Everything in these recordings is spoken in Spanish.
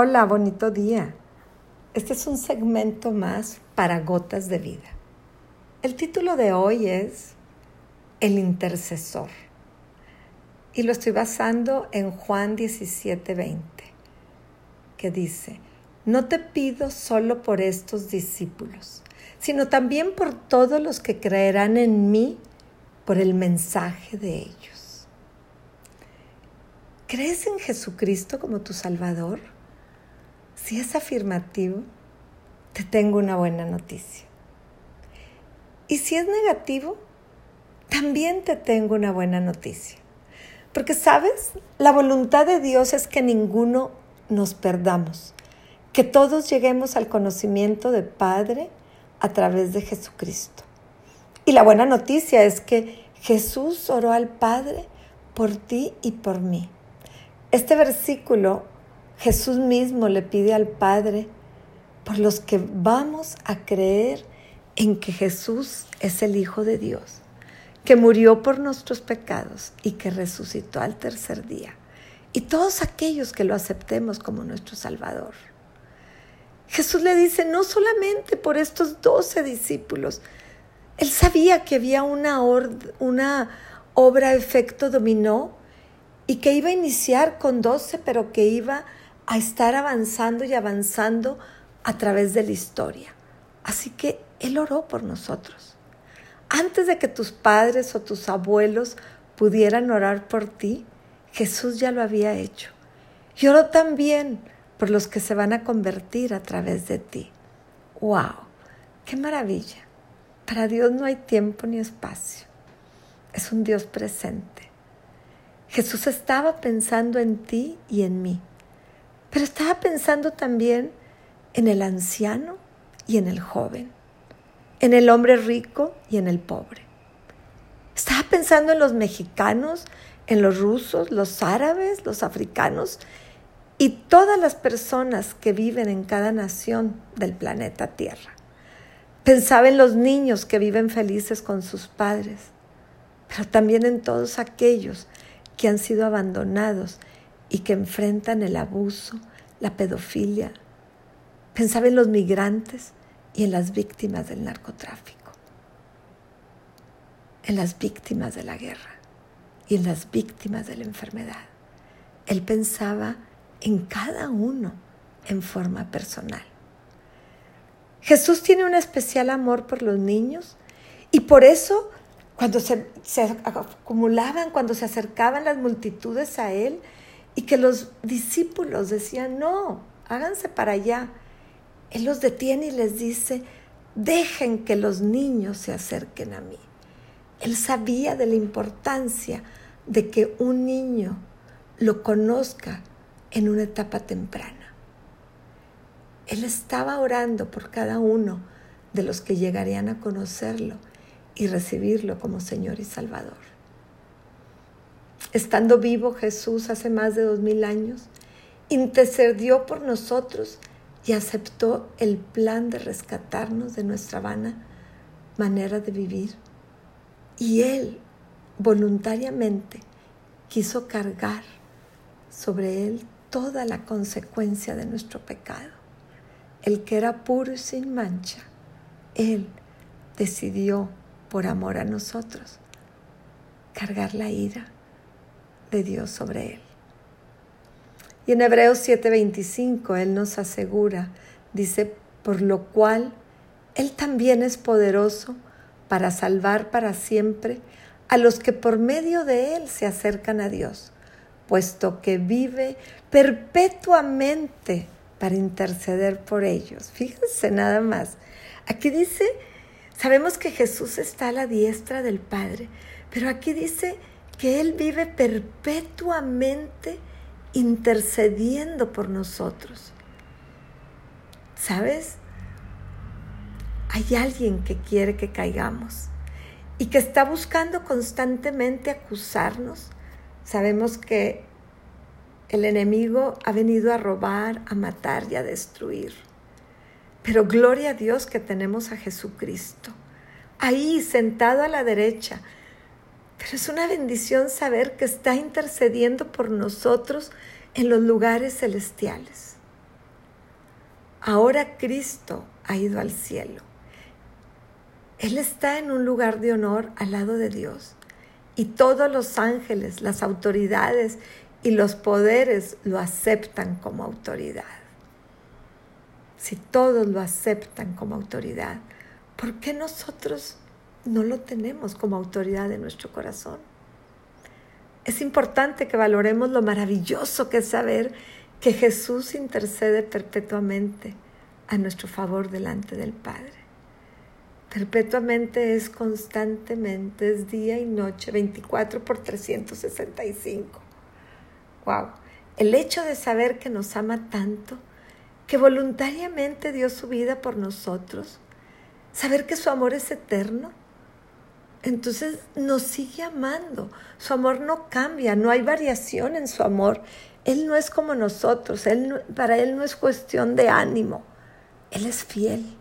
Hola, bonito día. Este es un segmento más para gotas de vida. El título de hoy es El intercesor y lo estoy basando en Juan 17:20, que dice, no te pido solo por estos discípulos, sino también por todos los que creerán en mí por el mensaje de ellos. ¿Crees en Jesucristo como tu Salvador? Si es afirmativo, te tengo una buena noticia. Y si es negativo, también te tengo una buena noticia. Porque, ¿sabes? La voluntad de Dios es que ninguno nos perdamos, que todos lleguemos al conocimiento de Padre a través de Jesucristo. Y la buena noticia es que Jesús oró al Padre por ti y por mí. Este versículo Jesús mismo le pide al Padre por los que vamos a creer en que Jesús es el Hijo de Dios, que murió por nuestros pecados y que resucitó al tercer día. Y todos aquellos que lo aceptemos como nuestro Salvador. Jesús le dice, no solamente por estos doce discípulos, él sabía que había una, obra efecto dominó y que iba a iniciar con doce, pero que iba a estar avanzando y avanzando a través de la historia. Así que Él oró por nosotros. Antes de que tus padres o tus abuelos pudieran orar por ti, Jesús ya lo había hecho. Y oró también por los que se van a convertir a través de ti. ¡Wow! ¡Qué maravilla! Para Dios no hay tiempo ni espacio. Es un Dios presente. Jesús estaba pensando en ti y en mí. Pero estaba pensando también en el anciano y en el joven, en el hombre rico y en el pobre. Estaba pensando en los mexicanos, en los rusos, los árabes, los africanos y todas las personas que viven en cada nación del planeta Tierra. Pensaba en los niños que viven felices con sus padres, pero también en todos aquellos que han sido abandonados y que enfrentan el abuso, la pedofilia. Pensaba en los migrantes y en las víctimas del narcotráfico, en las víctimas de la guerra y en las víctimas de la enfermedad. Él pensaba en cada uno en forma personal. Jesús tiene un especial amor por los niños y por eso cuando se, se acumulaban, cuando se acercaban las multitudes a Él, y que los discípulos decían, no, háganse para allá. Él los detiene y les dice, dejen que los niños se acerquen a mí. Él sabía de la importancia de que un niño lo conozca en una etapa temprana. Él estaba orando por cada uno de los que llegarían a conocerlo y recibirlo como Señor y Salvador. Estando vivo Jesús hace más de dos mil años, intercedió por nosotros y aceptó el plan de rescatarnos de nuestra vana manera de vivir. Y Él voluntariamente quiso cargar sobre Él toda la consecuencia de nuestro pecado. El que era puro y sin mancha, Él decidió, por amor a nosotros, cargar la ira de Dios sobre él. Y en Hebreos 7:25 Él nos asegura, dice, por lo cual Él también es poderoso para salvar para siempre a los que por medio de Él se acercan a Dios, puesto que vive perpetuamente para interceder por ellos. Fíjense nada más. Aquí dice, sabemos que Jesús está a la diestra del Padre, pero aquí dice que Él vive perpetuamente intercediendo por nosotros. ¿Sabes? Hay alguien que quiere que caigamos y que está buscando constantemente acusarnos. Sabemos que el enemigo ha venido a robar, a matar y a destruir. Pero gloria a Dios que tenemos a Jesucristo, ahí sentado a la derecha, pero es una bendición saber que está intercediendo por nosotros en los lugares celestiales. Ahora Cristo ha ido al cielo. Él está en un lugar de honor al lado de Dios. Y todos los ángeles, las autoridades y los poderes lo aceptan como autoridad. Si todos lo aceptan como autoridad, ¿por qué nosotros no lo tenemos como autoridad en nuestro corazón? Es importante que valoremos lo maravilloso que es saber que Jesús intercede perpetuamente a nuestro favor delante del Padre. Perpetuamente es constantemente, es día y noche, 24 por 365. Wow. El hecho de saber que nos ama tanto, que voluntariamente dio su vida por nosotros, saber que su amor es eterno, entonces nos sigue amando. Su amor no cambia, no hay variación en su amor. Él no es como nosotros, él, para Él no es cuestión de ánimo, Él es fiel.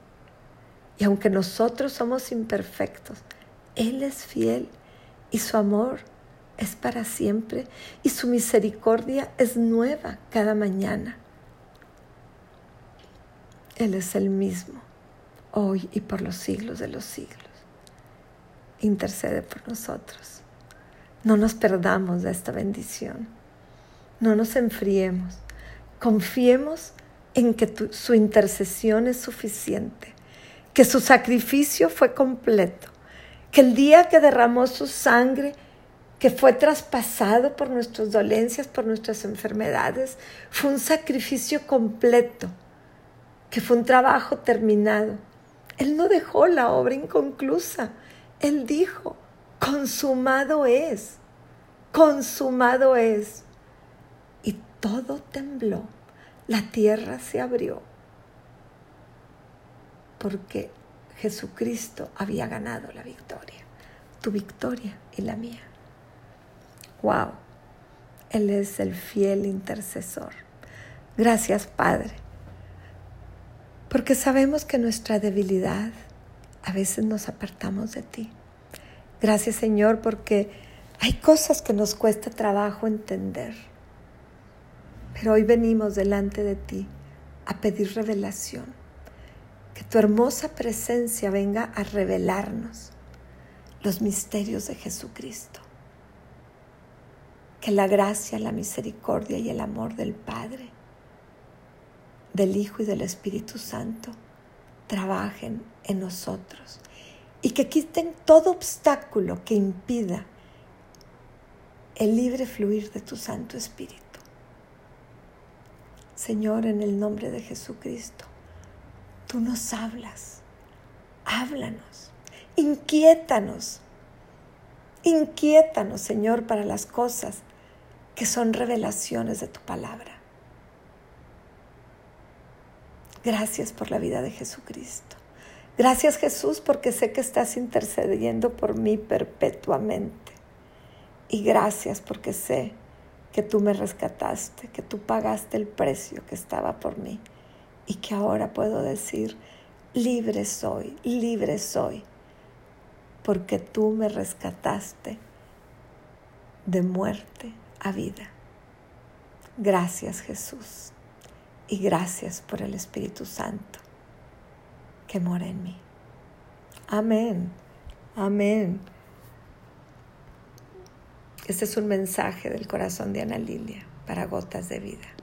Y aunque nosotros somos imperfectos, Él es fiel y su amor es para siempre y su misericordia es nueva cada mañana. Él es el mismo, hoy y por los siglos de los siglos. Intercede por nosotros. No nos perdamos de esta bendición. No nos enfriemos. Confiemos en que su intercesión es suficiente, que su sacrificio fue completo, que el día que derramó su sangre, que fue traspasado por nuestras dolencias, por nuestras enfermedades, fue un sacrificio completo, que fue un trabajo terminado. Él no dejó la obra inconclusa. Él dijo, consumado es, consumado es. Y todo tembló, la tierra se abrió, porque Jesucristo había ganado la victoria, tu victoria y la mía. Wow, Él es el fiel intercesor. Gracias, Padre, porque sabemos que nuestra debilidad a veces nos apartamos de ti. Gracias, Señor, porque hay cosas que nos cuesta trabajo entender. Pero hoy venimos delante de ti a pedir revelación. Que tu hermosa presencia venga a revelarnos los misterios de Jesucristo que la gracia, la misericordia y el amor del Padre, del Hijo y del Espíritu Santo trabajen en nosotros y que quiten todo obstáculo que impida el libre fluir de tu Santo Espíritu. Señor, en el nombre de Jesucristo, tú nos hablas, háblanos, inquiétanos, inquiétanos, Señor, para las cosas que son revelaciones de tu palabra. Gracias por la vida de Jesucristo. Gracias Jesús porque sé que estás intercediendo por mí perpetuamente. Y gracias porque sé que tú me rescataste, que tú pagaste el precio que estaba por mí y que ahora puedo decir, libre soy, libre soy, porque tú me rescataste de muerte a vida. Gracias Jesús y gracias por el Espíritu Santo que mora en mí. Amén, amén. Este es un mensaje del corazón de Ana Lilia para gotas de vida.